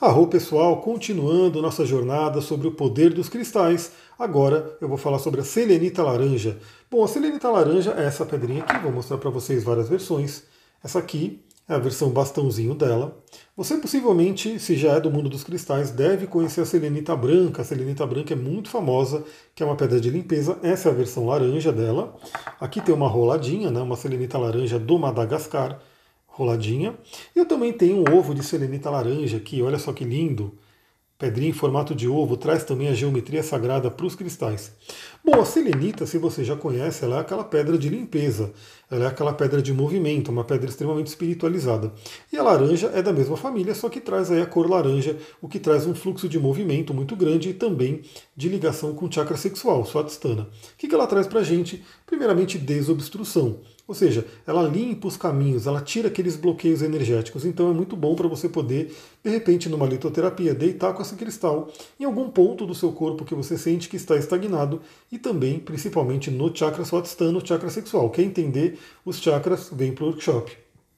Arro pessoal, continuando nossa jornada sobre o poder dos cristais, agora eu vou falar sobre a selenita laranja. Bom, a selenita laranja é essa pedrinha aqui, vou mostrar para vocês várias versões. Essa aqui é a versão bastãozinho dela. Você possivelmente, se já é do mundo dos cristais, deve conhecer a selenita branca. A selenita branca é muito famosa, que é uma pedra de limpeza. Essa é a versão laranja dela. Aqui tem uma roladinha, né, uma selenita laranja do Madagascar, roladinha. E eu também tenho um ovo de selenita laranja aqui, olha só que lindo. Pedrinha em formato de ovo traz também a geometria sagrada para os cristais. Bom, a selenita, se você já conhece, ela é aquela pedra de limpeza, ela é aquela pedra de movimento, uma pedra extremamente espiritualizada. E a laranja é da mesma família, só que traz aí a cor laranja, o que traz um fluxo de movimento muito grande e também de ligação com o chakra sexual, Swadhisthana. O que ela traz para a gente? Primeiramente, desobstrução. Ou seja, ela limpa os caminhos, ela tira aqueles bloqueios energéticos. Então é muito bom para você poder, de repente, numa litoterapia, deitar com esse cristal em algum ponto do seu corpo que você sente que está estagnado e também, principalmente, no chakra swadhisthana, chakra sexual. Quer entender os chakras, vem para o workshop.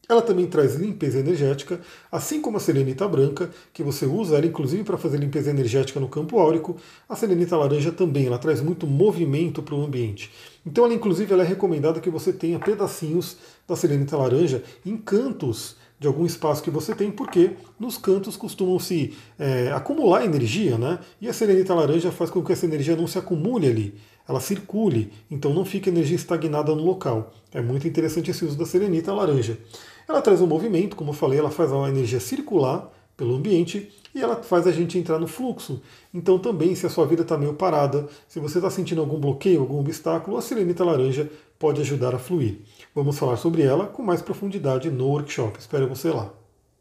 Ela também traz limpeza energética, assim como a selenita branca, que você usa ela inclusive para fazer limpeza energética no campo áurico. A selenita laranja também, ela traz muito movimento para o ambiente. Então, ela inclusive ela é recomendada que você tenha pedacinhos da selenita laranja em cantos de algum espaço que você tem, porque nos cantos costumam se é, acumular energia, né? E a selenita laranja faz com que essa energia não se acumule ali, ela circule, então não fica energia estagnada no local. É muito interessante esse uso da selenita laranja. Ela traz um movimento, como eu falei, ela faz a energia circular pelo ambiente e ela faz a gente entrar no fluxo. Então também, se a sua vida está meio parada, se você está sentindo algum bloqueio, algum obstáculo, a selenita laranja pode ajudar a fluir. Vamos falar sobre ela com mais profundidade no workshop. Espero você lá.